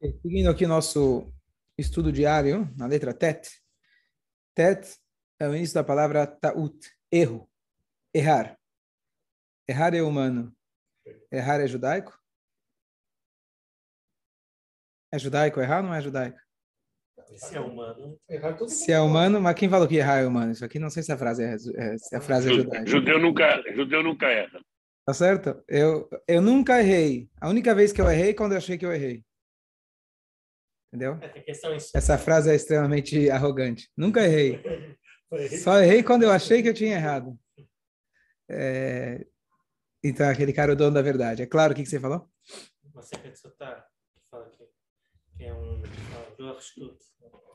Seguindo aqui nosso estudo diário, na letra Tet. Tet é o início da palavra ta'ut, erro, errar. Errar é humano. Errar é judaico? É judaico errar ou não é judaico? Se é humano, Errar todo Se é humano, mas quem falou que errar é humano? Isso aqui não sei se a frase é, é- se a frase é Ju- judaica. Judeu nunca, judeu nunca erra. Tá certo? Eu, eu nunca errei. A única vez que eu errei é quando eu achei que eu errei. Entendeu? é. Essa frase é extremamente arrogante. Nunca errei. Só errei quando eu achei que eu tinha errado. É, Então, aquele cara é o dono da verdade. É claro o que, que você falou? seca de sotar que fala que, é um Shtut.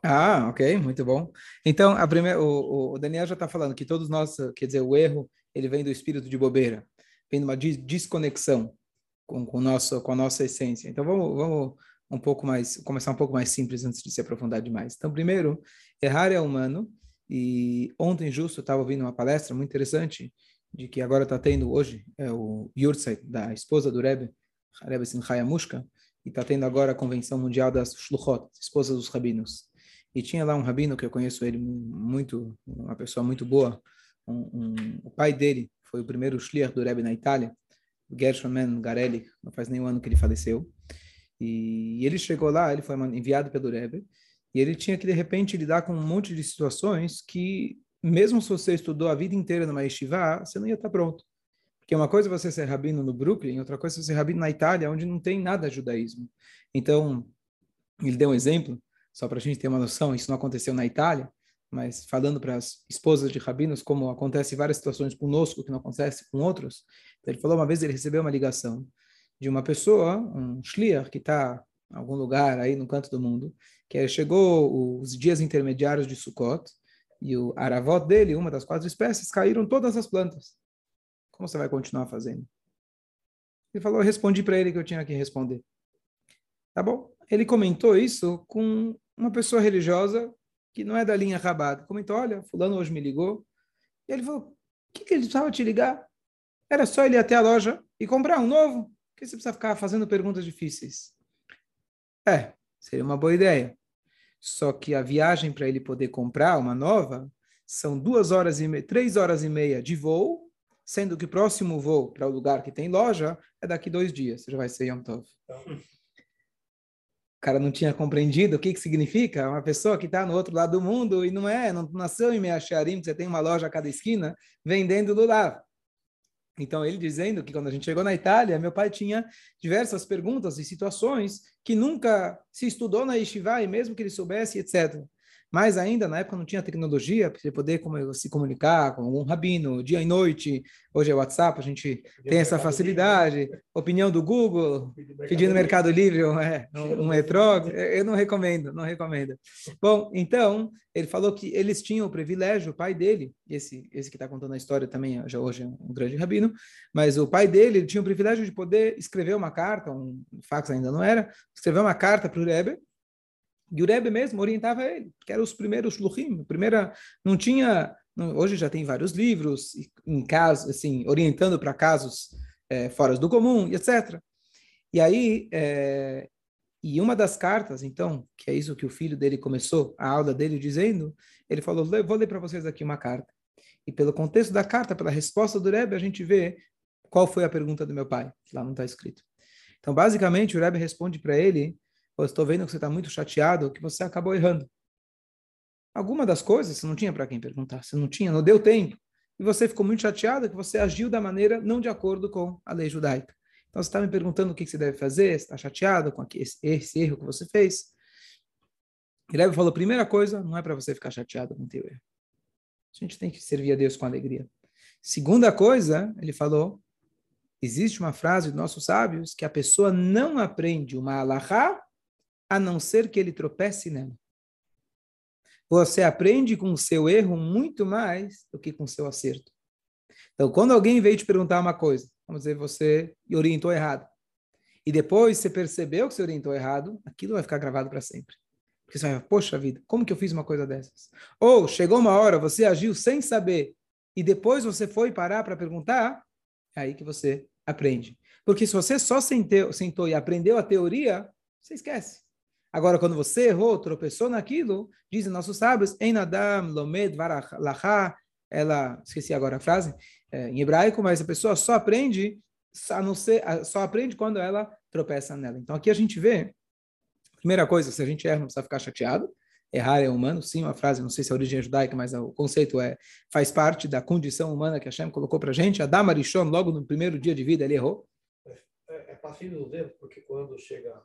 Ah, ok, muito bom. Então, a primeira, o, o Daniel já está falando que todos nós, quer dizer, o erro, ele vem do espírito de bobeira, vem de uma desconexão com, com, nosso, com a nossa essência. Então, vamos, vamos um pouco mais, começar um pouco mais simples antes de se aprofundar demais. Então, primeiro, errar é humano, e ontem, justo, estava ouvindo uma palestra muito interessante, de que agora está tendo hoje, é o Yurtzeit, da esposa do Rebbe, Rebbe Simchai Amushka, e está tendo agora a Convenção Mundial das Shluchot, esposas dos rabinos. E tinha lá um rabino que eu conheço ele muito, uma pessoa muito boa. Um, um- o pai dele foi o primeiro shliach do Rebbe na Itália, Gershon Men Garelli, não faz nenhum ano que ele faleceu. E ele chegou lá, ele foi enviado pelo Rebbe, e ele tinha que, de repente, lidar com um monte de situações que, mesmo se você estudou a vida inteira numa yeshiva, você não ia estar pronto. Porque uma coisa é você ser rabino no Brooklyn, outra coisa é você ser rabino na Itália, onde não tem nada de judaísmo. Então, ele deu um exemplo, só para a gente ter uma noção, isso não aconteceu na Itália, mas falando para as esposas de rabinos, como acontece em várias situações conosco, que não acontece com outros, ele falou uma vez ele recebeu uma ligação de uma pessoa, um shliach, que está em algum lugar aí no canto do mundo, que é- chegou os dias intermediários de Sukkot, e o aravot dele, uma das quatro espécies, caíram todas as plantas. Como você vai continuar fazendo? Ele falou, eu respondi para ele que eu tinha que responder. Tá bom? Ele comentou isso com uma pessoa religiosa que não é da linha Rabat. Comentou, olha, fulano hoje me ligou. E ele falou, o que, que ele precisava te ligar? Era só ele ir até a loja e comprar um novo. Por que você precisa ficar fazendo perguntas difíceis? É, seria uma boa ideia. Só que a viagem para ele poder comprar uma nova são duas horas e meia, três horas e meia de voo, sendo que o próximo voo para o lugar que tem loja é daqui dois dias. Já vai ser Yom Tov. O cara não tinha compreendido o que, que significa uma pessoa que está no outro lado do mundo e não é, não nasceu em Meacharim, que você tem uma loja a cada esquina vendendo lulav. Então, ele dizendo que quando a gente chegou na Itália, meu pai tinha diversas perguntas e situações que nunca se estudou na Yeshiva, e mesmo que ele soubesse, etc. Mas ainda, na época, não tinha tecnologia para poder se comunicar com algum rabino, dia e noite. Hoje é WhatsApp, a gente tem essa facilidade. Opinião do Google, pedindo Mercado Livre é, um, um eu não recomendo, não recomendo. Bom, então, ele falou que eles tinham o privilégio, o pai dele, esse, esse que está contando a história também, já hoje é um grande rabino, mas o pai dele ele tinha o privilégio de poder escrever uma carta, um fax ainda não era, escrever uma carta para o Rebbe, e o Rebbe mesmo orientava ele, que eram os primeiros shluchim, primeira, não tinha, não- hoje já tem vários livros, em casos, assim, orientando para casos eh, fora do comum, etc. E aí, eh, e uma das cartas, então, que é isso que o filho dele começou a aula dele dizendo, ele falou: "Le- vou ler para vocês aqui uma carta. E pelo contexto da carta, pela resposta do Rebbe, a gente vê qual foi a pergunta do meu pai, que lá não está escrito. Então, basicamente, o Rebbe responde para ele: "Pô, eu estou vendo que você está muito chateado, que você acabou errando. Alguma das coisas você não tinha para quem perguntar, você não tinha, não deu tempo. E você ficou muito chateado que você agiu da maneira não de acordo com a lei judaica. Então você está me perguntando o que você deve fazer, está chateado com esse, esse erro que você fez. E Rebbe falou: primeira coisa, não é para você ficar chateado com o teu erro. A gente tem que servir a Deus com alegria. Segunda coisa, ele falou: existe uma frase dos nossos sábios que a pessoa não aprende uma alahá a não ser que ele tropece nela. Você aprende com o seu erro muito mais do que com o seu acerto. Então, quando alguém veio te perguntar uma coisa, vamos dizer, você orientou errado, e depois você percebeu que você orientou errado, aquilo vai ficar gravado para sempre. Porque você vai poxa vida, como que eu fiz uma coisa dessas? Ou chegou uma hora, você agiu sem saber, e depois você foi parar para perguntar, é aí que você aprende. Porque se você só sentou, sentou e aprendeu a teoria, você esquece. Agora, quando você errou, tropeçou naquilo, dizem nossos sábios, Enadam, Lomed, Varalaha, ela, esqueci agora a frase, é, em hebraico, mas a pessoa só aprende, a não ser, só aprende quando ela tropeça nela. Então, aqui a gente vê, primeira coisa, se a gente erra, não precisa ficar chateado, errar é humano, sim, uma frase, não sei se é a origem judaica, mas o conceito é, faz parte da condição humana que Hashem colocou para a gente. Adam Arishon, logo no primeiro dia de vida, ele errou. É, é, é passível dos porque quando chega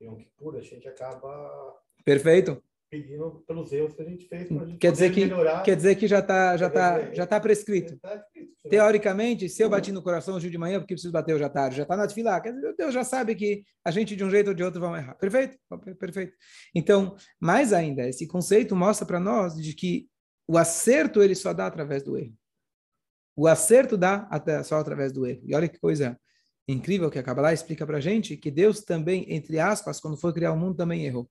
Yom Kippur, a gente acaba Perfeito. pedindo pelos erros que a gente fez. Gente quer, dizer que, melhorar. quer dizer que já está já tá, já tá prescrito. Tá Teoricamente, se eu bati no coração hoje de manhã, porque preciso bater hoje à tarde, já está na fila, quer dizer, Deus já sabe que a gente de um jeito ou de outro vão errar. Perfeito? Perfeito. Então, mais ainda, esse conceito mostra para nós de que o acerto ele só dá através do erro. O acerto dá até só através do erro. E olha que coisa incrível que a Kabbalah explica para a gente que Deus também, entre aspas, quando foi criar o mundo, também errou.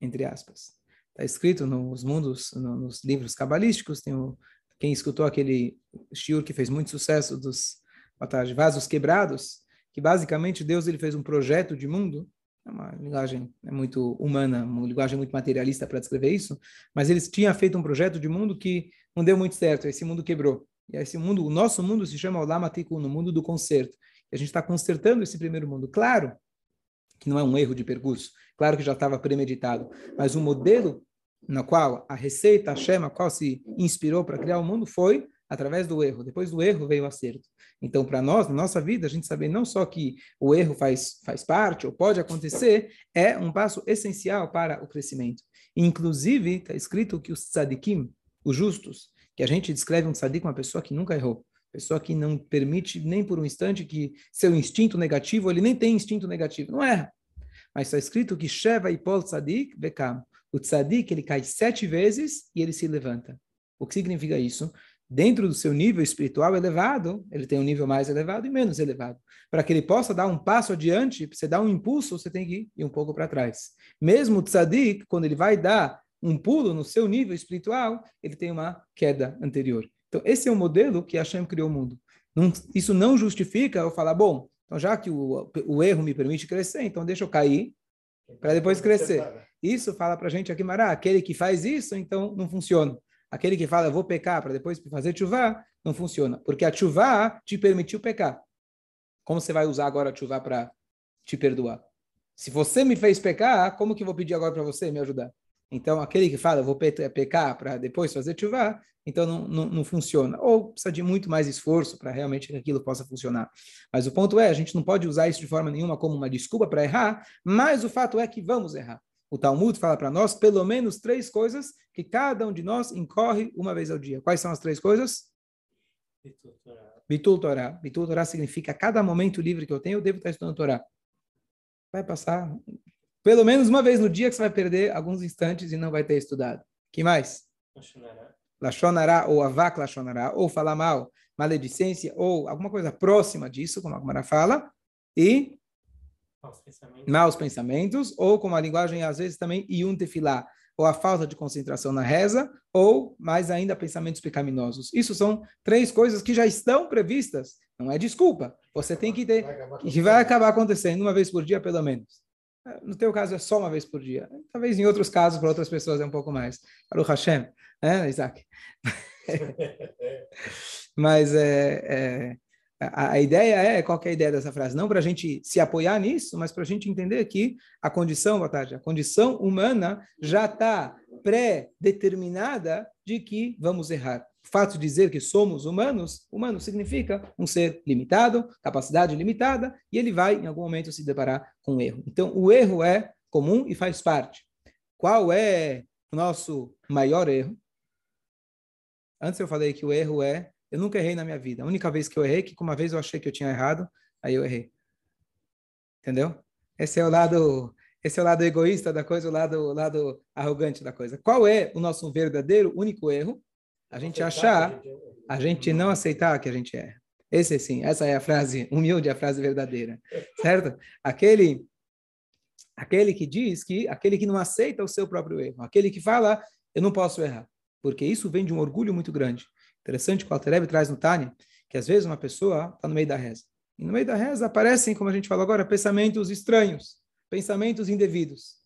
Entre aspas. Está escrito nos mundos, nos livros cabalísticos, tem o, quem escutou aquele shiur que fez muito sucesso dos vasos quebrados, que basicamente Deus ele fez um projeto de mundo, é uma linguagem é muito humana, uma linguagem muito materialista para descrever isso, mas eles tinham feito um projeto de mundo que não deu muito certo, esse mundo quebrou. E esse mundo, o nosso mundo se chama Olamatiku, no mundo do conserto. E a gente está consertando esse primeiro mundo. Claro que não é um erro de percurso, claro que já estava premeditado, mas o modelo no qual a receita, a chama, a qual se inspirou para criar o mundo foi através do erro. Depois do erro veio o acerto. Então, para nós, na nossa vida, a gente saber não só que o erro faz, faz parte ou pode acontecer, é um passo essencial para o crescimento. Inclusive, está escrito que os tzadikim, os justos, que a gente descreve um tzadik uma pessoa que nunca errou, pessoa que não permite nem por um instante que seu instinto negativo, ele nem tem instinto negativo, não erra. Mas está escrito que Sheva e Paul Tzadik Bekam. O Tzadik, ele cai sete vezes e ele se levanta. O que significa isso? Dentro do seu nível espiritual elevado, ele tem um nível mais elevado e menos elevado. Para que ele possa dar um passo adiante, você dar um impulso, você tem que ir um pouco para trás. Mesmo o Tzadik, quando ele vai dar um pulo no seu nível espiritual, ele tem uma queda anterior. Então, esse é o modelo que Hashem criou o mundo. Não, isso não justifica eu falar, bom, então já que o, o erro me permite crescer, então deixa eu cair para depois crescer. Isso fala para a gente aqui, Mará, aquele que faz isso, então não funciona. Aquele que fala, eu vou pecar para depois fazer chuva, não funciona. Porque a chuva te permitiu pecar. Como você vai usar agora a chuva para te perdoar? Se você me fez pecar, como que eu vou pedir agora para você me ajudar? Então, aquele que fala, vou pecar para depois fazer chuva, então não, não, não, funciona. Ou precisa de muito mais esforço para realmente que aquilo possa funcionar. Mas o ponto é, a gente não pode usar isso de forma nenhuma como uma desculpa para errar, mas o fato é que vamos errar. O Talmud fala para nós pelo menos três coisas que cada um de nós incorre uma vez ao dia. Quais são as três coisas? Bitul Torah. Bitul Torah significa cada momento livre que eu tenho, eu devo estar estudando Torah. Vai passar pelo menos uma vez no dia que você vai perder alguns instantes e não vai ter estudado. que mais? Lachonará, ou avak lachonará, ou falar mal, maledicência, ou alguma coisa próxima disso, como a Gemara fala, e maus pensamentos. maus pensamentos, ou como a linguagem às vezes também iun tefilá, ou a falta de concentração na reza, ou mais ainda pensamentos pecaminosos. Isso são três coisas que já estão previstas, não é desculpa. Você tem que ter, que vai acabar acontecendo uma vez por dia, pelo menos. No teu caso é só uma vez por dia. Talvez em outros casos, para outras pessoas, é um pouco mais. Para o Hashem, né, Isaac? Mas é, é, a, a, ideia é, qual é a ideia dessa frase? Não para a gente se apoiar nisso, mas para a gente entender que a condição, boa tarde, a condição humana já está pré-determinada de que vamos errar fato de dizer que somos humanos, humano significa um ser limitado, capacidade limitada, e ele vai, em algum momento, se deparar com um erro. Então, o erro é comum e faz parte. Qual é o nosso maior erro? Antes eu falei que o erro é, eu nunca errei na minha vida. A única vez que eu errei, que uma vez eu achei que eu tinha errado, aí eu errei. Entendeu? Esse é o lado, esse é o lado egoísta da coisa, o lado, o lado arrogante da coisa. Qual é o nosso verdadeiro único erro? A gente achar, a gente não aceitar que a gente é. Esse sim, essa é a frase humilde, a frase verdadeira, certo? Aquele aquele que diz que aquele que não aceita o seu próprio erro, aquele que fala eu não posso errar, porque isso vem de um orgulho muito grande. Interessante que o Altereb traz no Tânia, que às vezes uma pessoa está no meio da reza. E no meio da reza aparecem, como a gente falou agora, pensamentos estranhos. pensamentos indevidos.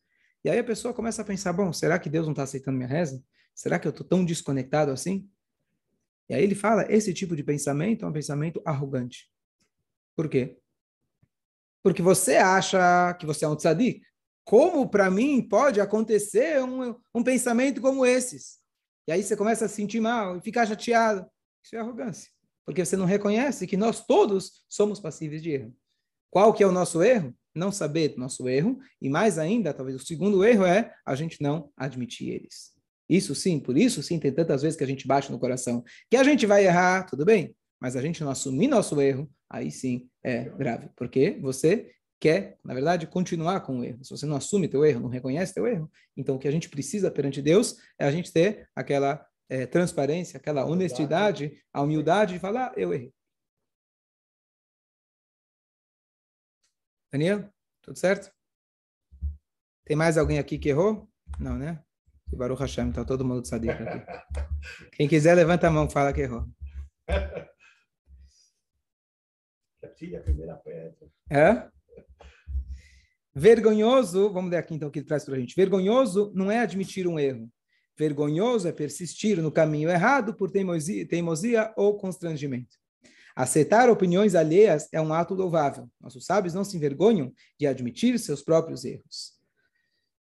E aí a pessoa começa a pensar, bom, será que Deus não está aceitando minha reza? Será que eu estou tão desconectado assim? E aí ele fala, esse tipo de pensamento é um pensamento arrogante. Por quê? Porque você acha que você é um tzadik. Como para mim pode acontecer um, um pensamento como esses? E aí você começa a se sentir mal e ficar chateado. Isso é arrogância. Porque você não reconhece que nós todos somos passíveis de erro. Qual que é o nosso erro? Não saber do nosso erro. E mais ainda, talvez o segundo erro é a gente não admitir eles. Isso sim, por isso sim, tem tantas vezes que a gente baixa no coração. Que a gente vai errar, tudo bem. Mas a gente não assumir nosso erro, aí sim é grave. Porque você quer, na verdade, continuar com o erro. Se você não assume teu erro, não reconhece teu erro, então o que a gente precisa perante Deus é a gente ter aquela é, transparência, aquela honestidade, a humildade de falar, eu errei. Daniel, tudo certo? Tem mais alguém aqui que errou? Não, né? Baruch Hashem, está todo mundo sadico aqui. Quem quiser, levanta a mão, fala que errou. a primeira pedra. É? Vergonhoso, vamos ler aqui então o que ele traz para a gente. Vergonhoso não é admitir um erro. Vergonhoso é persistir no caminho errado por teimosia, teimosia ou constrangimento. Aceitar opiniões alheias é um ato louvável. Nossos sábios não se envergonham de admitir seus próprios erros.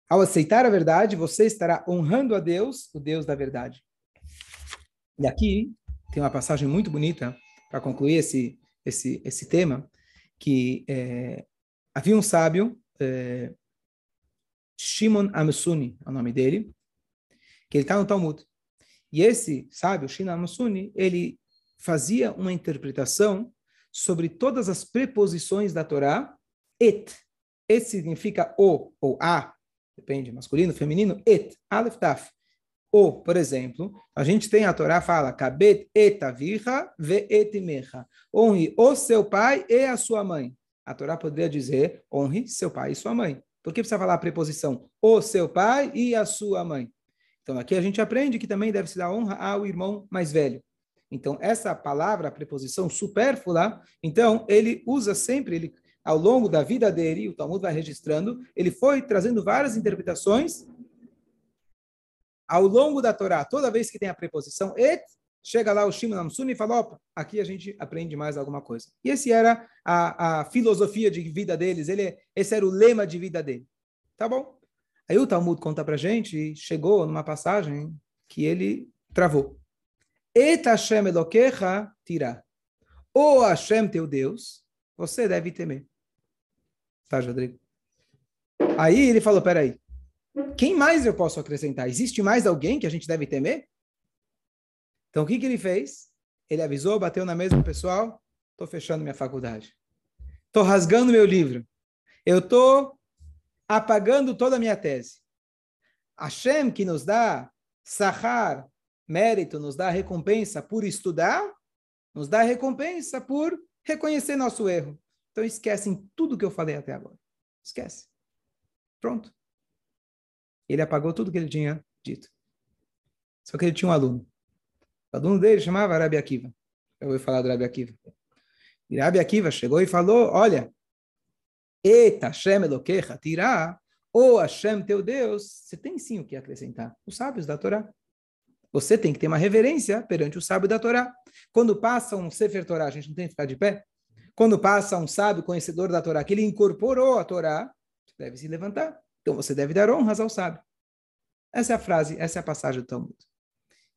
Ao aceitar a verdade, você estará honrando a Deus, o Deus da verdade. E aqui tem uma passagem muito bonita para concluir esse, esse, esse tema, que é, havia um sábio é, Shimon Amsuni, é o nome dele, que ele está no Talmud. E esse sábio, Shimon Amsuni, ele fazia uma interpretação sobre todas as preposições da Torá, et. Et significa o ou a, depende, masculino, feminino, et, alef, taf. O, por exemplo, a gente tem a Torá fala, kabet et avicha ve et mecha. Honre o seu pai e a sua mãe. A Torá poderia dizer, honre seu pai e sua mãe. Por que precisa falar a preposição o seu pai e a sua mãe? Então, aqui a gente aprende que também deve se dar honra ao irmão mais velho. Então, essa palavra, a preposição supérflua, então, ele usa sempre, ele, ao longo da vida dele, o Talmud vai registrando, ele foi trazendo várias interpretações ao longo da Torá. Toda vez que tem a preposição et, Chega lá o Shimon Amsuni e fala, opa, aqui a gente aprende mais alguma coisa. E esse era a, a filosofia de vida deles, ele, esse era o lema de vida dele. Tá bom. Aí o Talmud conta pra gente, chegou numa passagem que ele travou. Et Hashem Elokecha tira. O Hashem teu Deus, você deve temer. Tá, Rodrigo? Aí ele falou, peraí, quem mais eu posso acrescentar? Existe mais alguém que a gente deve temer? Então, o que, que ele fez? Ele avisou, bateu na mesa pessoal, estou fechando minha faculdade. Estou rasgando meu livro. Eu estou apagando toda a minha tese. Hashem, que nos dá sahar, mérito, nos dá recompensa por estudar, nos dá recompensa por reconhecer nosso erro. Então, esquecem tudo que eu falei até agora. Esquece. Pronto. Ele apagou tudo que ele tinha dito. Só que ele tinha um aluno. O aluno dele chamava Rabi Akiva. Eu vou falar do Rabi Akiva. E Rabi Akiva chegou e falou, olha, Eta Hashem Elokecha tirá, ou Hashem teu Deus, você tem sim o que acrescentar. Os sábios da Torá. Você tem que ter uma reverência perante o sábio da Torá. Quando passa um Sefer Torá, a gente não tem que ficar de pé? Quando passa um sábio conhecedor da Torá, que ele incorporou a Torá, deve se levantar. Então você deve dar honras ao sábio. Essa é a frase, essa é a passagem do Talmud.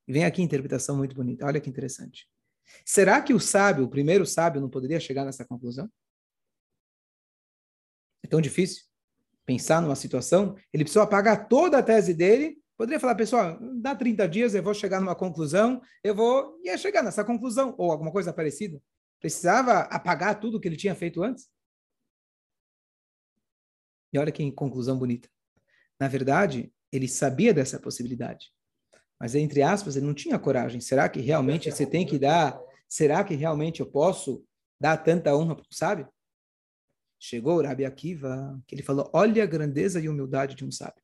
E vem aqui a interpretação muito bonita. Olha que interessante. Será que o sábio, o primeiro sábio, não poderia chegar nessa conclusão? É tão difícil pensar numa situação. Ele precisou apagar toda a tese dele. Poderia falar, pessoal, dá 30 dias, eu vou chegar numa conclusão, eu vou. ia chegar nessa conclusão, ou alguma coisa parecida. Precisava apagar tudo que ele tinha feito antes? E olha que conclusão bonita. Na verdade, ele sabia dessa possibilidade. Mas, entre aspas, ele não tinha coragem. Será que realmente você tem que dar? Será que realmente eu posso dar tanta honra para o sábio? Chegou o Rabi Akiva, que ele falou: olha a grandeza e humildade de um sábio.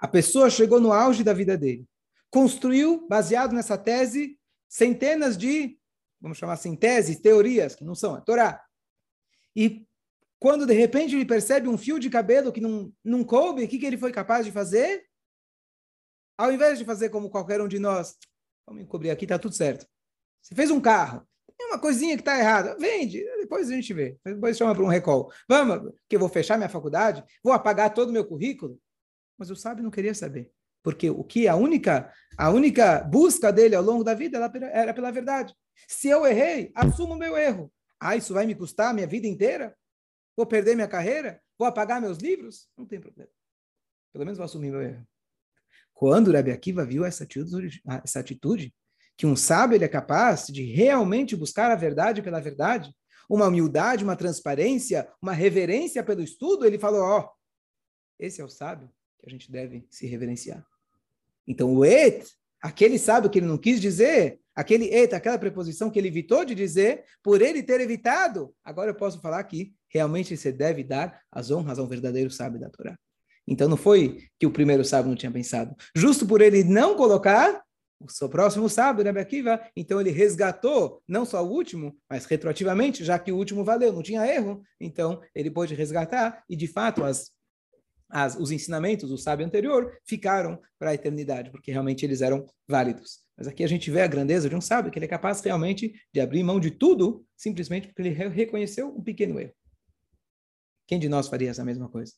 A pessoa chegou no auge da vida dele. Construiu, baseado nessa tese, centenas de, vamos chamar assim, teses, teorias, que não são a Torá. E quando de repente ele percebe um fio de cabelo que não, não coube, o que, que ele foi capaz de fazer? Ao invés de fazer como qualquer um de nós, vamos encobrir aqui, está tudo certo. Você fez um carro, tem uma coisinha que está errada, vende, depois a gente vê. Depois chama para um recall. Vamos, que eu vou fechar minha faculdade, vou apagar todo o meu currículo. Mas o sábio não queria saber. Porque o que a única, a única busca dele ao longo da vida era pela verdade. Se eu errei, assumo meu erro. Ah, isso vai me custar minha vida inteira? Vou perder minha carreira? Vou apagar meus livros? Não tem problema. Pelo menos vou assumir meu erro. Quando Rabi Akiva viu essa atitude, essa atitude, que um sábio ele é capaz de realmente buscar a verdade pela verdade, uma humildade, uma transparência, uma reverência pelo estudo, ele falou: ó, oh, esse é o sábio que a gente deve se reverenciar. Então, o et, aquele sábio que ele não quis dizer, aquele et, aquela preposição que ele evitou de dizer, por ele ter evitado, agora eu posso falar que realmente você deve dar as honras ao verdadeiro sábio da Torá. Então não foi que o primeiro sábio não tinha pensado. Justo por ele não colocar o seu próximo sábio, Rebbe Akiva, então ele resgatou não só o último, mas retroativamente, já que o último valeu, não tinha erro, então ele pôde resgatar e de fato as, as, os ensinamentos do sábio anterior ficaram para a eternidade, porque realmente eles eram válidos. Mas aqui a gente vê a grandeza de um sábio, que ele é capaz realmente de abrir mão de tudo, simplesmente porque ele reconheceu um pequeno erro. Quem de nós faria essa mesma coisa?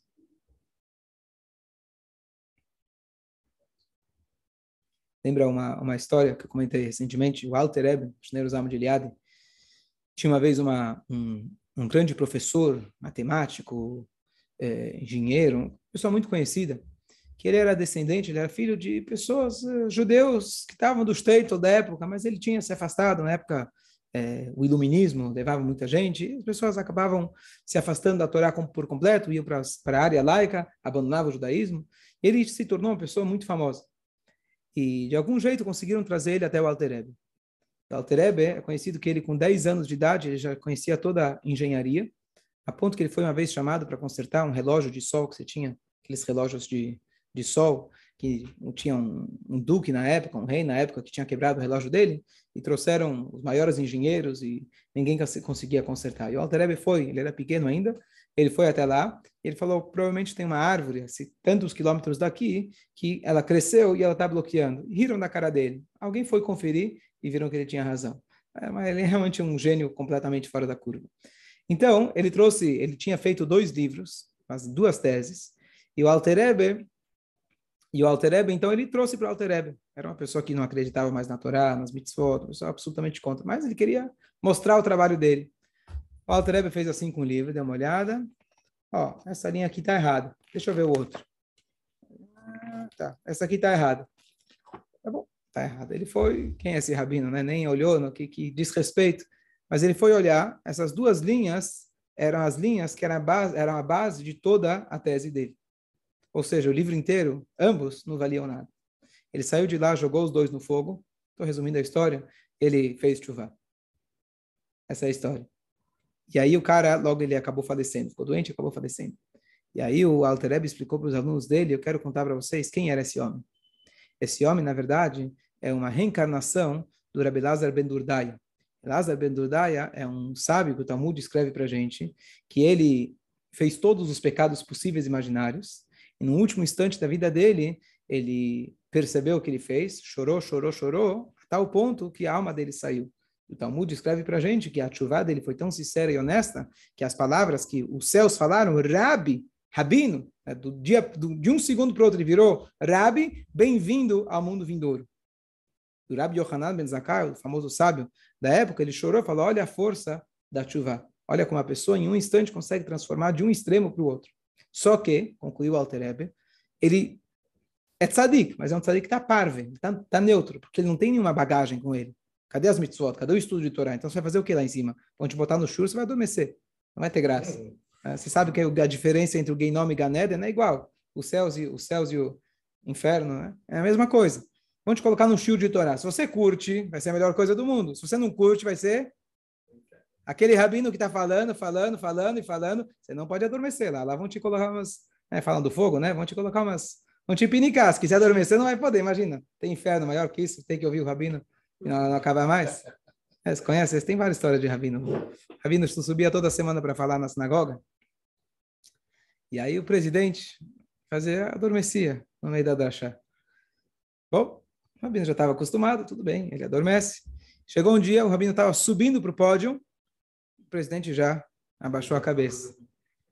Lembra uma, uma história que eu comentei recentemente? O Alter Eben, Schneider Zama de Eliade, tinha uma vez uma, um, um grande professor, matemático, é, engenheiro, uma pessoa muito conhecida, que ele era descendente, ele era filho de pessoas, uh, judeus, que estavam do Statel da época, mas ele tinha se afastado na época, é, o iluminismo levava muita gente, as pessoas acabavam se afastando da Torá por completo, iam para a área laica, abandonavam o judaísmo, ele se tornou uma pessoa muito famosa. E de algum jeito conseguiram trazer ele até o Alterebe. O Alterebe é conhecido que ele, com 10 anos de idade, ele já conhecia toda a engenharia, a ponto que ele foi uma vez chamado para consertar um relógio de sol que você tinha, aqueles relógios de, de sol, que tinha um, um, duque na época, um rei na época, que tinha quebrado o relógio dele, e trouxeram os maiores engenheiros e ninguém conseguia consertar. E o Alterebe foi, ele era pequeno ainda, ele foi até lá, ele falou, provavelmente tem uma árvore, assim, tantos quilômetros daqui, que ela cresceu e ela está bloqueando. riram da cara dele. Alguém foi conferir e viram que ele tinha razão. É, mas ele é realmente um gênio completamente fora da curva. Então, ele trouxe, ele tinha feito dois livros, as duas teses, e o Alter Eber, e o Alter então ele trouxe para o Alter Eber. Era uma pessoa que não acreditava mais na Torá, nas mitzvot, uma pessoa absolutamente contra, mas ele queria mostrar o trabalho dele. O Alter fez assim com o livro, deu uma olhada. Ó, essa linha aqui está errada. Deixa eu ver o outro. Ah, tá, essa aqui está errada. Tá bom, tá errada. Ele foi, quem é esse rabino, né? Nem olhou no que, que diz respeito. Mas ele foi olhar, essas duas linhas eram as linhas que eram a base, eram a base de toda a tese dele. Ou seja, o livro inteiro, ambos não valiam nada. Ele saiu de lá, jogou os dois no fogo. Estou resumindo a história. Ele fez chuva. Essa é a história. E aí o cara, logo ele acabou falecendo, ficou doente, acabou falecendo. E aí o Altereb explicou para os alunos dele, eu quero contar para vocês quem era esse homem. Esse homem, na verdade, é uma reencarnação do Rabbi Lazar ben Durdaya. Lazar ben Durdaya é um sábio que o Talmud escreve para gente, que ele fez todos os pecados possíveis e imaginários, e no último instante da vida dele, ele percebeu o que ele fez, chorou, chorou, chorou, a tal ponto que a alma dele saiu. O Talmud escreve para gente que a chuva dele foi tão sincera e honesta que as palavras que os céus falaram, Rabi, Rabino, né, do dia, do, de um segundo para o outro ele virou Rabi, bem-vindo ao mundo vindouro. O Rabi Yohanan ben Zakkai, o famoso sábio da época, ele chorou e falou, olha a força da chuva. Olha como a pessoa em um instante consegue transformar de um extremo para o outro. Só que, concluiu o Alter ele é tzadik, mas é um tzadik que está parve, está tá neutro, porque ele não tem nenhuma bagagem com ele. Cadê as mitzvot? Cadê o estudo de Torá? Então você vai fazer o que lá em cima? Vão te botar no churro, você vai adormecer. Não vai ter graça. É, você sabe que a diferença entre o Geinom e Ganeden é igual. Os céus e, os céus e o inferno né? é a mesma coisa. Vão te colocar no shield de Torá. Se você curte, vai ser a melhor coisa do mundo. Se você não curte, vai ser aquele rabino que está falando, falando, falando e falando. Você não pode adormecer lá. Lá vão te colocar umas... Né, falando do fogo, né? Vão te colocar umas... Vão te pinicar. Se quiser adormecer, não vai poder. Imagina. Tem inferno maior que isso. Tem que ouvir o rabino e não, não acaba mais? É, conhece? Tem várias histórias de Rabino. Rabino subia toda semana para falar na sinagoga. E aí o presidente fazia, adormecia no meio da dasha. Bom, o rabino já estava acostumado, tudo bem, ele adormece. Chegou um dia, o rabino estava subindo para o pódio, o presidente já abaixou a cabeça.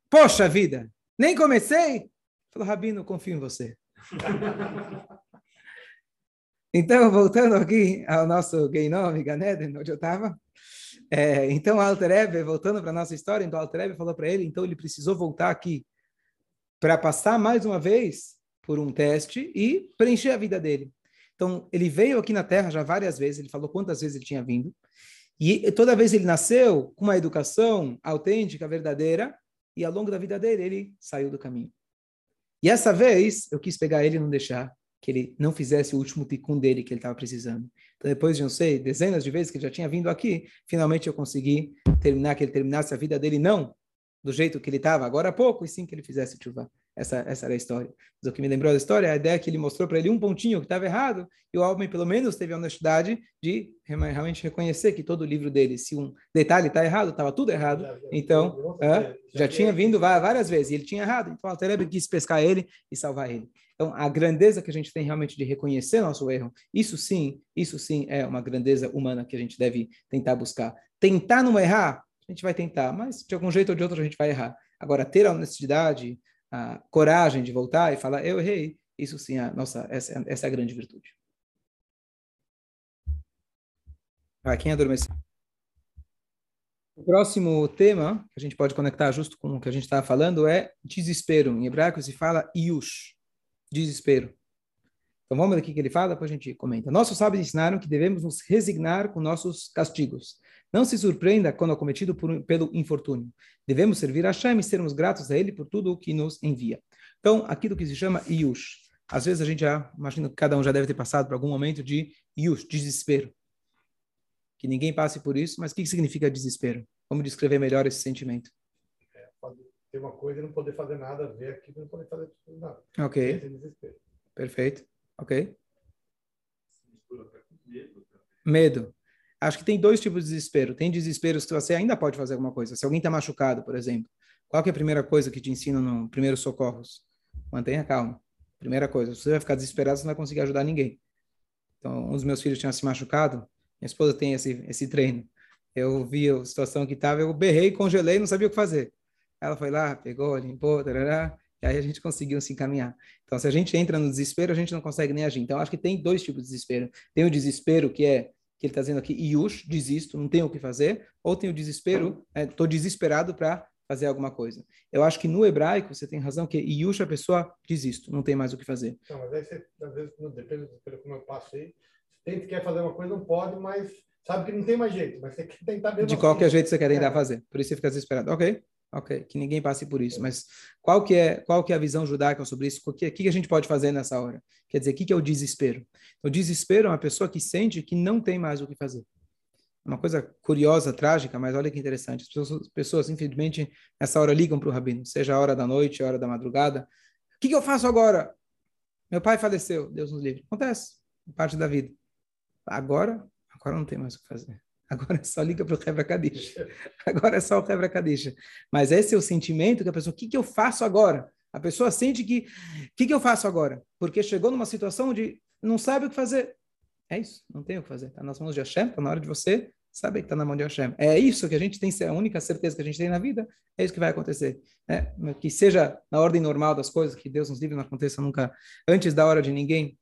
Poxa vida, nem comecei? Falou, rabino, confio em você. então, voltando aqui ao nosso Geinom, Ganeden, onde eu estava. É, então, Alter Ebe, voltando para a nossa história, então Alter Ebe falou para ele, então ele precisou voltar aqui para passar mais uma vez por um teste e preencher a vida dele. Então, ele veio aqui na Terra já várias vezes, ele falou quantas vezes ele tinha vindo, e toda vez ele nasceu com uma educação autêntica, verdadeira, e ao longo da vida dele, ele saiu do caminho. E essa vez, eu quis pegar ele e não deixar que ele não fizesse o último ticum dele que ele estava precisando. Então, depois de, não sei, dezenas de vezes que ele já tinha vindo aqui, finalmente eu consegui terminar, que ele terminasse a vida dele, não do jeito que ele estava agora há pouco, e sim que ele fizesse chuva. Essa, essa era a história. Mas o que me lembrou da história é a ideia que ele mostrou para ele um pontinho que estava errado, e o homem, pelo menos, teve a honestidade de realmente reconhecer que todo o livro dele, se um detalhe está errado, estava tudo errado. Então, é, já tinha vindo várias vezes, e ele tinha errado. Então, o Alter quis pescar ele e salvar ele. Então, a grandeza que a gente tem realmente de reconhecer nosso erro, isso sim, isso sim é uma grandeza humana que a gente deve tentar buscar. Tentar não errar, a gente vai tentar, mas de algum jeito ou de outro a gente vai errar. Agora, ter a honestidade, a coragem de voltar e falar, eu errei, isso sim, a nossa, essa, essa é a grande virtude. Vai, quem adormeceu? O próximo tema, que a gente pode conectar justo com o que a gente estava falando, é desespero. Em hebraico se fala iush, desespero. Então vamos ver o que ele fala, depois a gente comenta. Nossos sábios ensinaram que devemos nos resignar com nossos castigos. Não se surpreenda quando acometido por, pelo infortúnio. Devemos servir a Hashem e sermos gratos a Ele por tudo o que nos envia. Então, aquilo que se chama Yush. Às vezes a gente já, imagino que cada um já deve ter passado por algum momento de Yush, desespero. Que ninguém passe por isso, mas o que significa desespero? Vamos descrever melhor esse sentimento. É, pode ter uma coisa e não poder fazer nada, ver aquilo e não poder fazer nada. Ok. Perfeito. Ok. Medo. Acho que tem dois tipos de desespero. Tem desespero se você ainda pode fazer alguma coisa. Se alguém está machucado, por exemplo, qual é a primeira coisa que te ensino no primeiro socorros? Mantenha calma. Primeira coisa. Você vai ficar desesperado, você não vai conseguir ajudar ninguém. Então, um dos meus filhos tinha se machucado. Minha esposa tem esse, esse treino. Eu vi a situação que estava, eu berrei, congelei, não sabia o que fazer. Ela foi lá, pegou, limpou, tarará, e aí a gente conseguiu se encaminhar. Então, se a gente entra no desespero, a gente não consegue nem agir. Então, acho que tem dois tipos de desespero. Tem o desespero que é que ele está dizendo aqui, Yush, desisto, não tenho o que fazer, ou tem o desespero, estou é, desesperado para fazer alguma coisa. Eu acho que no hebraico você tem razão que Yush a pessoa desisto, não tem mais o que fazer. Não, mas aí você, às vezes, depende do como eu passei, você tenta, quer fazer uma coisa, não pode, mas sabe que não tem mais jeito, mas você quer tentar mesmo De qualquer assim. jeito você quer tentar é. fazer, por isso você fica desesperado. Ok, ok, que ninguém passe por isso, mas qual que é, qual que é a visão judaica sobre isso? O que, que a gente pode fazer nessa hora? Quer dizer, o que, que é o desespero? O desespero é uma pessoa que sente que não tem mais o que fazer. Uma coisa curiosa, trágica, mas olha que interessante. As pessoas, pessoas infelizmente, nessa hora ligam para o rabino, seja a hora da noite, a hora da madrugada. O que, que eu faço agora? Meu pai faleceu, Deus nos livre. Acontece, parte da vida. Agora, agora não tem mais o que fazer. Agora é só liga para o Hebra Kadisha. Agora é só o Hebra Kadisha. Mas esse é o sentimento que a pessoa, o que, que eu faço agora? A pessoa sente que, o que, que eu faço agora? Porque chegou numa situação de não sabe o que fazer. É isso, não tem o que fazer. Está nas mãos de Hashem, está na hora de você saber que está na mão de Hashem. É isso que a gente tem, a única certeza que a gente tem na vida, é isso que vai acontecer. Né? Que seja na ordem normal das coisas, que Deus nos livre, não aconteça nunca antes da hora de ninguém.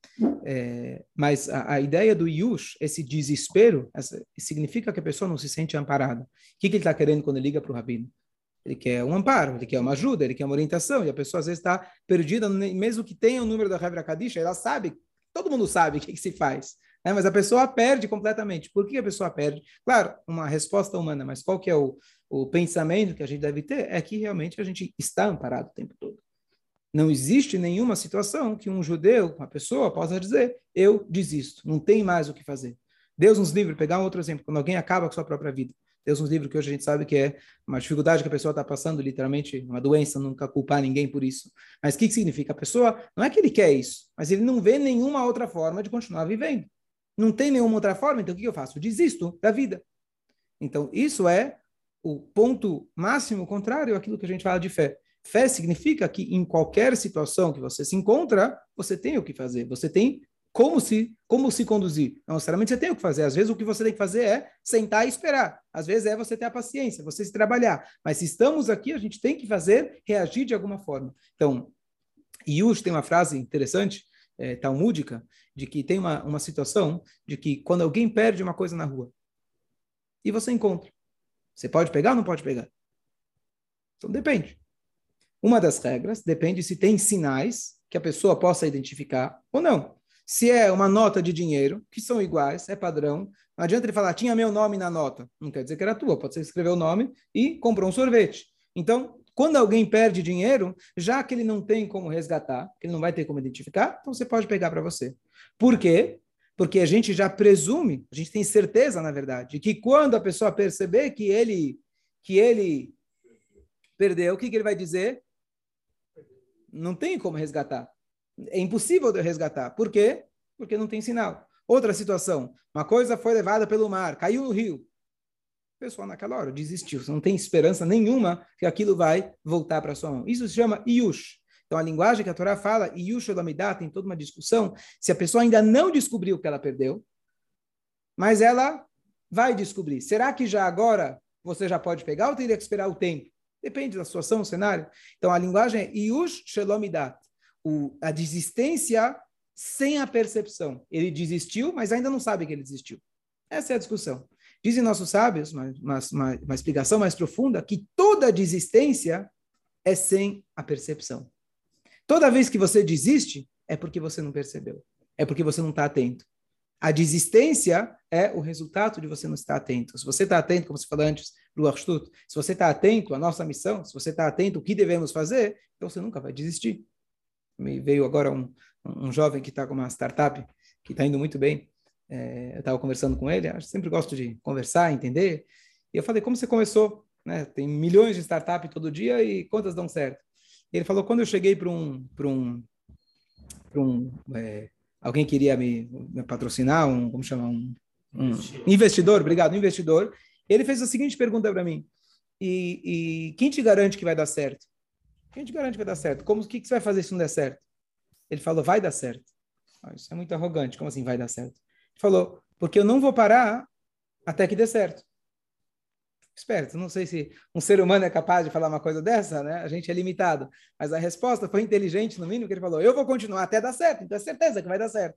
É, mas a, a, ideia do Yush, esse desespero, essa, significa que a pessoa não se sente amparada. O que, que ele está querendo quando liga para o rabino? Ele quer um amparo, ele quer uma ajuda, ele quer uma orientação, e a pessoa às vezes está perdida, mesmo que tenha o número da Hebra Kadisha, ela sabe, todo mundo sabe o que, que se faz, né? mas a pessoa perde completamente. Por que a pessoa perde? Claro, uma resposta humana, mas qual que é o, o pensamento que a gente deve ter? É que realmente a gente está amparado o tempo todo. Não existe nenhuma situação que um judeu, uma pessoa, possa dizer, eu desisto, não tem mais o que fazer. Deus nos livre, pegar um outro exemplo, quando alguém acaba com a sua própria vida. Deus nos livre que hoje a gente sabe que é uma dificuldade que a pessoa está passando, literalmente, uma doença, nunca culpar ninguém por isso. Mas o que, que significa? A pessoa, não é que ele quer isso, mas ele não vê nenhuma outra forma de continuar vivendo. Não tem nenhuma outra forma, então o que eu faço? Desisto da vida. Então, isso é o ponto máximo contrário àquilo que a gente fala de fé. Fé significa que em qualquer situação que você se encontra, você tem o que fazer, você tem como se, como se conduzir. Não necessariamente você tem o que fazer. Às vezes o que você tem que fazer é sentar e esperar. Às vezes é você ter a paciência, você se trabalhar. Mas se estamos aqui, a gente tem que fazer, reagir de alguma forma. Então, Yush tem uma frase interessante, é, talmúdica, de que tem uma, uma situação de que quando alguém perde uma coisa na rua e você encontra, você pode pegar ou não pode pegar? Então depende. Uma das regras depende se tem sinais que a pessoa possa identificar ou não. Se é uma nota de dinheiro, que são iguais, é padrão, não adianta ele falar, tinha meu nome na nota. Não quer dizer que era tua, pode ser escrever o nome e comprou um sorvete. Então, quando alguém perde dinheiro, já que ele não tem como resgatar, ele não vai ter como identificar, então você pode pegar para você. Por quê? Porque a gente já presume, a gente tem certeza, na verdade, que quando a pessoa perceber que ele que ele perdeu, o que, que ele vai dizer? Não tem como resgatar. É impossível de resgatar. Por quê? Porque não tem sinal. Outra situação, uma coisa foi levada pelo mar, caiu no rio. O pessoal naquela hora desistiu. Você não tem esperança nenhuma que aquilo vai voltar para sua mão. Isso se chama Yush. Então, a linguagem que a Torá fala, Yush Olamidá, tem toda uma discussão se a pessoa ainda não descobriu o que ela perdeu, mas ela vai descobrir. Será que já agora você já pode pegar ou teria que esperar o tempo? Depende da situação, do cenário. Então, a linguagem é Yush Shelomidat a desistência sem a percepção. Ele desistiu, mas ainda não sabe que ele desistiu. Essa é a discussão. Dizem nossos sábios, uma, uma, uma explicação mais profunda, que toda desistência é sem a percepção. Toda vez que você desiste, é porque você não percebeu. É porque você não está atento. A desistência é o resultado de você não estar atento. Se você está atento, como você falou antes, do Arstut, se você está atento à nossa missão, se você está atento ao que devemos fazer, então você nunca vai desistir me veio agora um, um jovem que está com uma startup que está indo muito bem. É, eu estava conversando com ele, sempre gosto de conversar, entender. E eu falei, como você começou? Né? Tem milhões de startups todo dia e quantas dão certo? E ele falou, quando eu cheguei para um, para um, para um é, alguém queria me, me, patrocinar, um, como chama, um, um investidor, obrigado, um investidor. Ele fez a seguinte pergunta para mim: e, e quem te garante que vai dar certo? Quem te garante que vai dar certo? Como que, que você vai fazer se não der certo? Ele falou, vai dar certo. Ah, isso é muito arrogante. Como assim vai dar certo? Falou, porque eu não vou parar até que dê certo. Esperto, não sei se um ser humano é capaz de falar uma coisa dessa, né? A gente é limitado. Mas a resposta foi inteligente, no mínimo, que ele falou: eu vou continuar até dar certo, então é certeza que vai dar certo.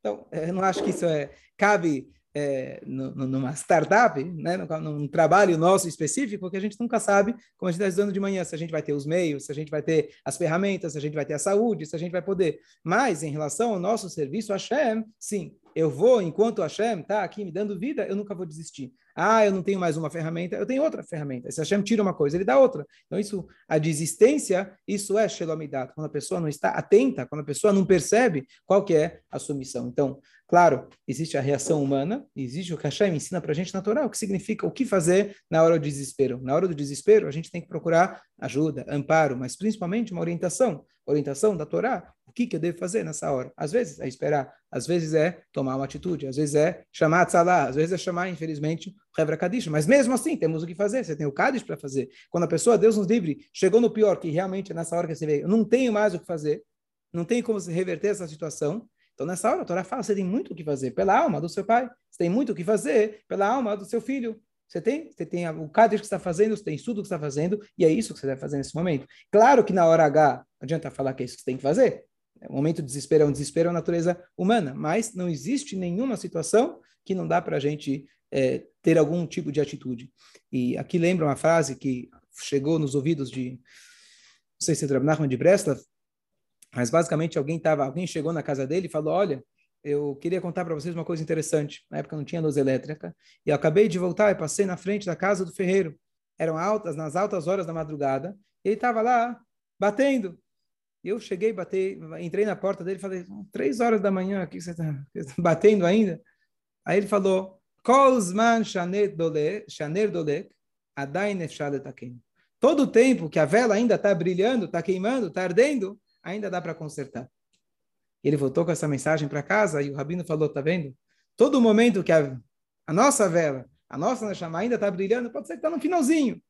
Então, eu não acho que isso é, cabe é, numa startup, né, num, trabalho nosso específico, que a gente nunca sabe, como a gente está dizendo de manhã, se a gente vai ter os meios, se a gente vai ter as ferramentas, se a gente vai ter a saúde, se a gente vai poder. Mas, em relação ao nosso serviço, a Hashem, sim, eu vou, enquanto Hashem está aqui me dando vida, eu nunca vou desistir. Ah, eu não tenho mais uma ferramenta, eu tenho outra ferramenta. Se Hashem tira uma coisa, ele dá outra. Então, isso, a desistência, isso é Shelomidat. Quando a pessoa não está atenta, quando a pessoa não percebe qual que é a sua missão. Então, claro, existe a reação humana, existe o que Hashem ensina para a gente natural, o que significa o que fazer na hora do desespero. Na hora do desespero, a gente tem que procurar ajuda, amparo, mas principalmente uma orientação. Orientação da Torá, o que, que eu devo fazer nessa hora? Às vezes é esperar, às vezes é tomar uma atitude, às vezes é chamar a tzalá, às vezes é chamar, infelizmente, o Hebra Kadish. Mas mesmo assim, temos o que fazer, você tem o Kadish para fazer. Quando a pessoa, Deus nos livre, chegou no pior, que realmente é nessa hora que você vê, eu não tenho mais o que fazer, não tem como se reverter essa situação, então, nessa hora, a Torá fala: você tem muito o que fazer pela alma do seu pai, você tem muito o que fazer pela alma do seu filho. Você tem, você tem o Kadish que está fazendo, você tem estudo que está fazendo, e é isso que você deve fazer nesse momento. Claro que na hora H, não adianta falar que é isso que você tem que fazer, o momento de desespero é um desespero é natureza humana, mas não existe nenhuma situação que não dá para a gente é, ter algum tipo de atitude. E aqui lembra uma frase que chegou nos ouvidos de, não sei se é Nachman de Breslav, mas basicamente alguém tava, alguém chegou na casa dele e falou, olha, eu queria contar para vocês uma coisa interessante. Na época não tinha luz elétrica e eu acabei de voltar e passei na frente da casa do ferreiro. Eram altas, nas altas horas da madrugada. Ele estava lá batendo. Eu cheguei, batei, entrei na porta dele e falei, três horas da manhã aqui, você está batendo ainda? Aí ele falou, Todo o tempo que a vela ainda está brilhando, está queimando, está ardendo, ainda dá para consertar. Ele voltou com essa mensagem para casa e o rabino falou, tá vendo? Todo momento que a, a nossa vela, a nossa chama ainda está brilhando, pode ser que está no finalzinho.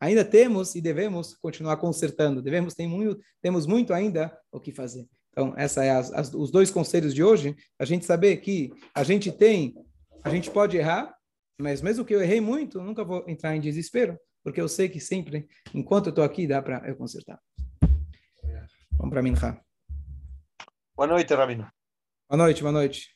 Ainda temos e devemos continuar consertando. Devemos, tem muito, temos muito ainda o que fazer. Então, essa é as, as, os dois conselhos de hoje, a gente saber que a gente tem, a gente pode errar, mas mesmo que eu errei muito, eu nunca vou entrar em desespero, porque eu sei que sempre, enquanto eu estou aqui, dá para eu consertar. Vamos para Minha. Boa noite, Rabino. Boa noite, boa noite.